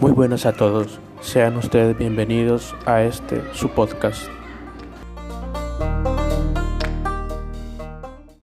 Muy buenas a todos, sean ustedes bienvenidos a este su podcast.